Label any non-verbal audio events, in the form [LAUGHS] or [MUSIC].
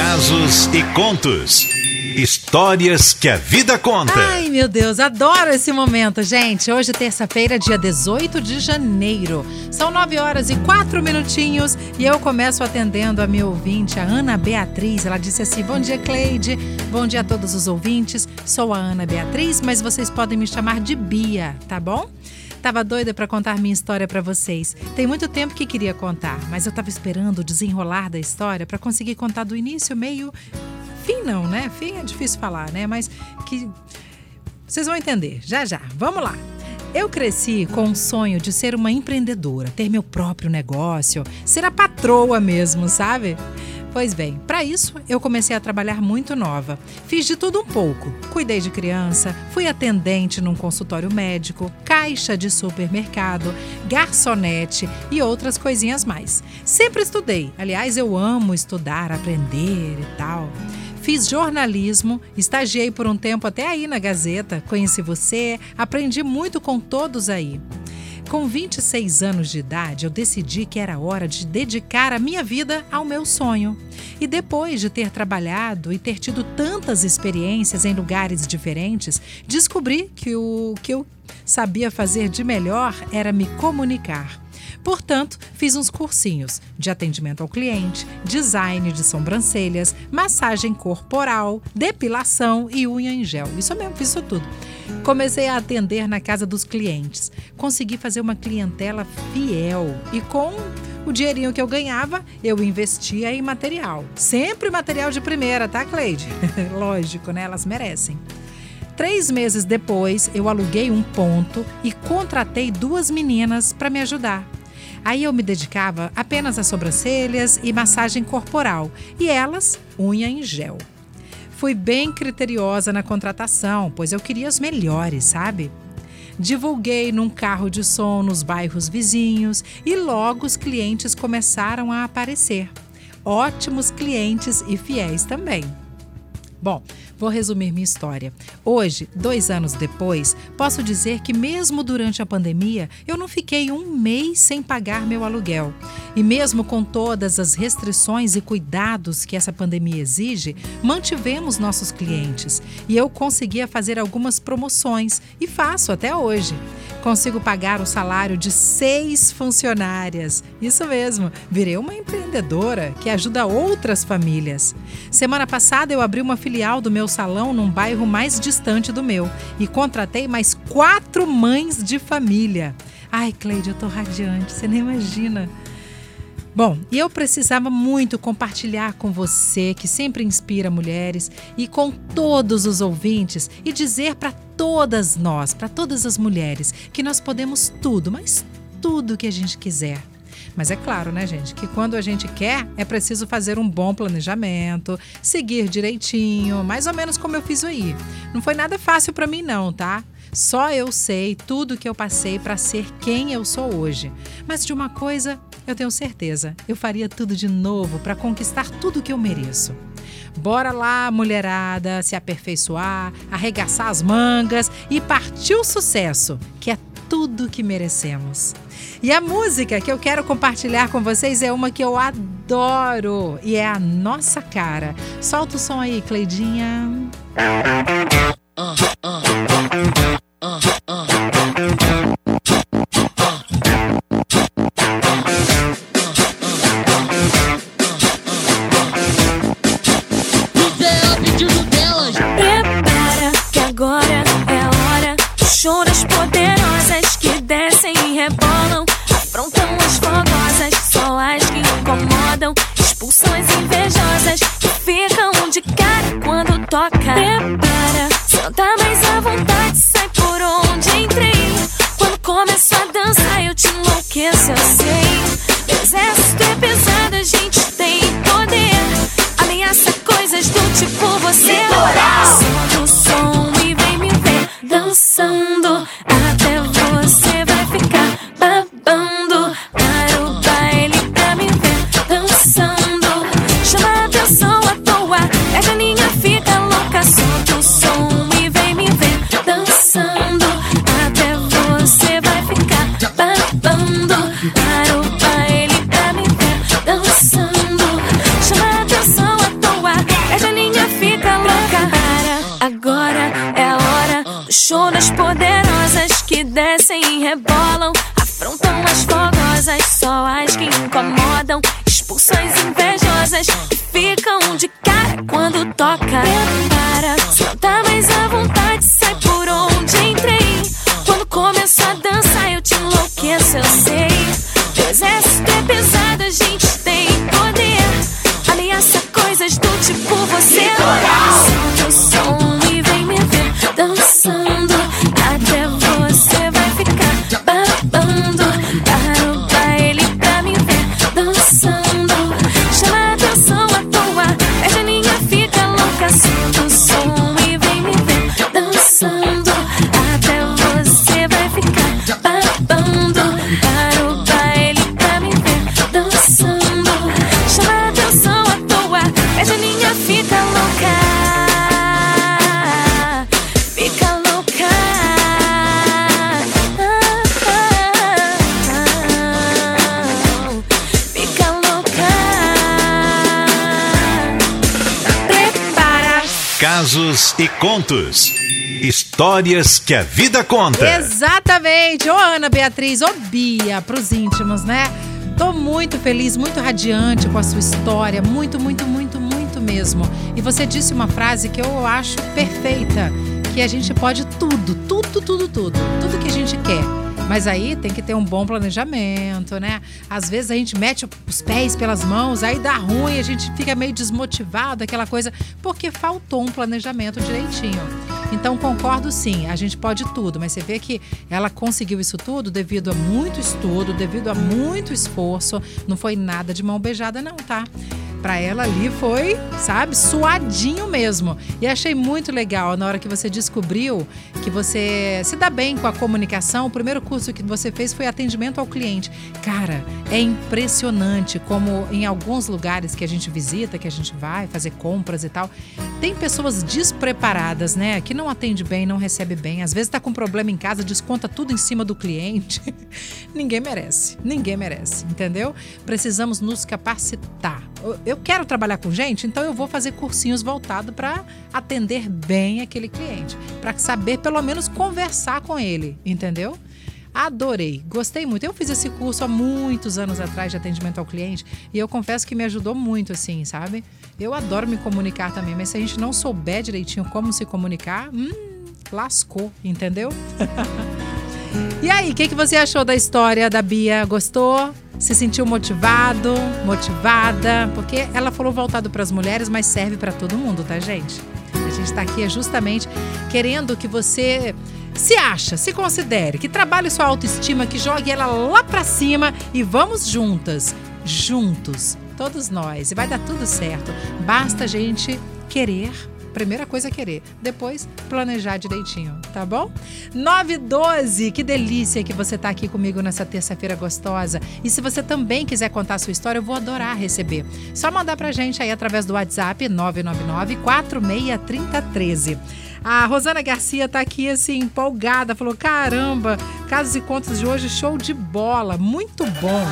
casos e contos. Histórias que a vida conta. Ai, meu Deus, adoro esse momento, gente. Hoje, terça-feira, dia 18 de janeiro. São 9 horas e 4 minutinhos e eu começo atendendo a minha ouvinte, a Ana Beatriz. Ela disse assim: Bom dia, Cleide. Bom dia a todos os ouvintes. Sou a Ana Beatriz, mas vocês podem me chamar de Bia, tá bom? Tava doida para contar minha história para vocês. Tem muito tempo que queria contar, mas eu tava esperando o desenrolar da história para conseguir contar do início, meio fim não, né? Fim é difícil falar, né? Mas que vocês vão entender. Já já. Vamos lá. Eu cresci com um sonho de ser uma empreendedora, ter meu próprio negócio, ser a patroa mesmo, sabe? Pois bem, para isso eu comecei a trabalhar muito nova. Fiz de tudo um pouco. Cuidei de criança, fui atendente num consultório médico, caixa de supermercado, garçonete e outras coisinhas mais. Sempre estudei. Aliás, eu amo estudar, aprender e tal. Fiz jornalismo, estagiei por um tempo até aí na Gazeta, conheci você, aprendi muito com todos aí. Com 26 anos de idade, eu decidi que era hora de dedicar a minha vida ao meu sonho. E depois de ter trabalhado e ter tido tantas experiências em lugares diferentes, descobri que o que eu sabia fazer de melhor era me comunicar. Portanto, fiz uns cursinhos de atendimento ao cliente, design de sobrancelhas, massagem corporal, depilação e unha em gel. Isso mesmo, fiz isso tudo. Comecei a atender na casa dos clientes. Consegui fazer uma clientela fiel e com o dinheirinho que eu ganhava, eu investia em material. Sempre material de primeira, tá, Cleide? [LAUGHS] Lógico, né? Elas merecem. Três meses depois, eu aluguei um ponto e contratei duas meninas para me ajudar. Aí eu me dedicava apenas às sobrancelhas e massagem corporal, e elas, unha em gel. Fui bem criteriosa na contratação, pois eu queria os melhores, sabe? Divulguei num carro de som nos bairros vizinhos e logo os clientes começaram a aparecer. Ótimos clientes e fiéis também. Bom, vou resumir minha história. Hoje, dois anos depois, posso dizer que, mesmo durante a pandemia, eu não fiquei um mês sem pagar meu aluguel. E mesmo com todas as restrições e cuidados que essa pandemia exige, mantivemos nossos clientes. E eu conseguia fazer algumas promoções e faço até hoje. Consigo pagar o salário de seis funcionárias. Isso mesmo, virei uma empreendedora que ajuda outras famílias. Semana passada eu abri uma filial do meu salão num bairro mais distante do meu e contratei mais quatro mães de família. Ai, Cleide, eu tô radiante, você nem imagina. Bom, e eu precisava muito compartilhar com você, que sempre inspira mulheres, e com todos os ouvintes, e dizer para todas nós, para todas as mulheres, que nós podemos tudo, mas tudo que a gente quiser. Mas é claro, né, gente, que quando a gente quer, é preciso fazer um bom planejamento, seguir direitinho, mais ou menos como eu fiz aí. Não foi nada fácil para mim, não, tá? Só eu sei tudo que eu passei para ser quem eu sou hoje. Mas de uma coisa eu tenho certeza, eu faria tudo de novo para conquistar tudo que eu mereço. Bora lá, mulherada, se aperfeiçoar, arregaçar as mangas e partir o sucesso, que é tudo que merecemos. E a música que eu quero compartilhar com vocês é uma que eu adoro e é a nossa cara. Solta o som aí, Cleidinha. Toca. Afrontam as fogosas, só as que incomodam. Expulsam as invejosas que ficam de cara quando toca. Prepara, senta mais à vontade, sai por onde entrei. Quando começo a dançar, eu te enlouqueço, eu sei. O exército é pesado, a gente Casos e contos. Histórias que a vida conta. Exatamente! Ô Ana Beatriz, ô Bia, pros íntimos, né? Tô muito feliz, muito radiante com a sua história, muito, muito, muito, muito mesmo. E você disse uma frase que eu acho perfeita, que a gente pode tudo, tudo, tudo, tudo, tudo que a gente quer. Mas aí tem que ter um bom planejamento, né? Às vezes a gente mete os pés pelas mãos, aí dá ruim, a gente fica meio desmotivado, aquela coisa, porque faltou um planejamento direitinho. Então concordo sim, a gente pode tudo, mas você vê que ela conseguiu isso tudo devido a muito estudo, devido a muito esforço. Não foi nada de mão beijada, não, tá? Pra ela ali foi, sabe, suadinho mesmo. E achei muito legal na hora que você descobriu que você se dá bem com a comunicação. O primeiro curso que você fez foi atendimento ao cliente. Cara, é impressionante como em alguns lugares que a gente visita, que a gente vai fazer compras e tal, tem pessoas despreparadas, né? Que não atende bem, não recebe bem. Às vezes tá com problema em casa, desconta tudo em cima do cliente. [LAUGHS] Ninguém merece. Ninguém merece, entendeu? Precisamos nos capacitar. Eu quero trabalhar com gente, então eu vou fazer cursinhos voltados para atender bem aquele cliente, para saber pelo menos conversar com ele, entendeu? Adorei, gostei muito. Eu fiz esse curso há muitos anos atrás de atendimento ao cliente e eu confesso que me ajudou muito, assim, sabe? Eu adoro me comunicar também, mas se a gente não souber direitinho como se comunicar, hum, lascou, entendeu? [LAUGHS] e aí, o que, que você achou da história da Bia? Gostou? Se sentiu motivado, motivada? Porque ela falou voltado para as mulheres, mas serve para todo mundo, tá, gente? A gente está aqui justamente querendo que você se acha, se considere, que trabalhe sua autoestima, que jogue ela lá para cima e vamos juntas, juntos, todos nós. E vai dar tudo certo. Basta a gente querer Primeira coisa é querer, depois planejar direitinho, tá bom? 912, que delícia que você tá aqui comigo nessa terça-feira gostosa. E se você também quiser contar sua história, eu vou adorar receber. Só mandar pra gente aí através do WhatsApp 999 463013. A Rosana Garcia tá aqui assim, empolgada, falou: caramba, casos e contos de hoje, show de bola, muito bom.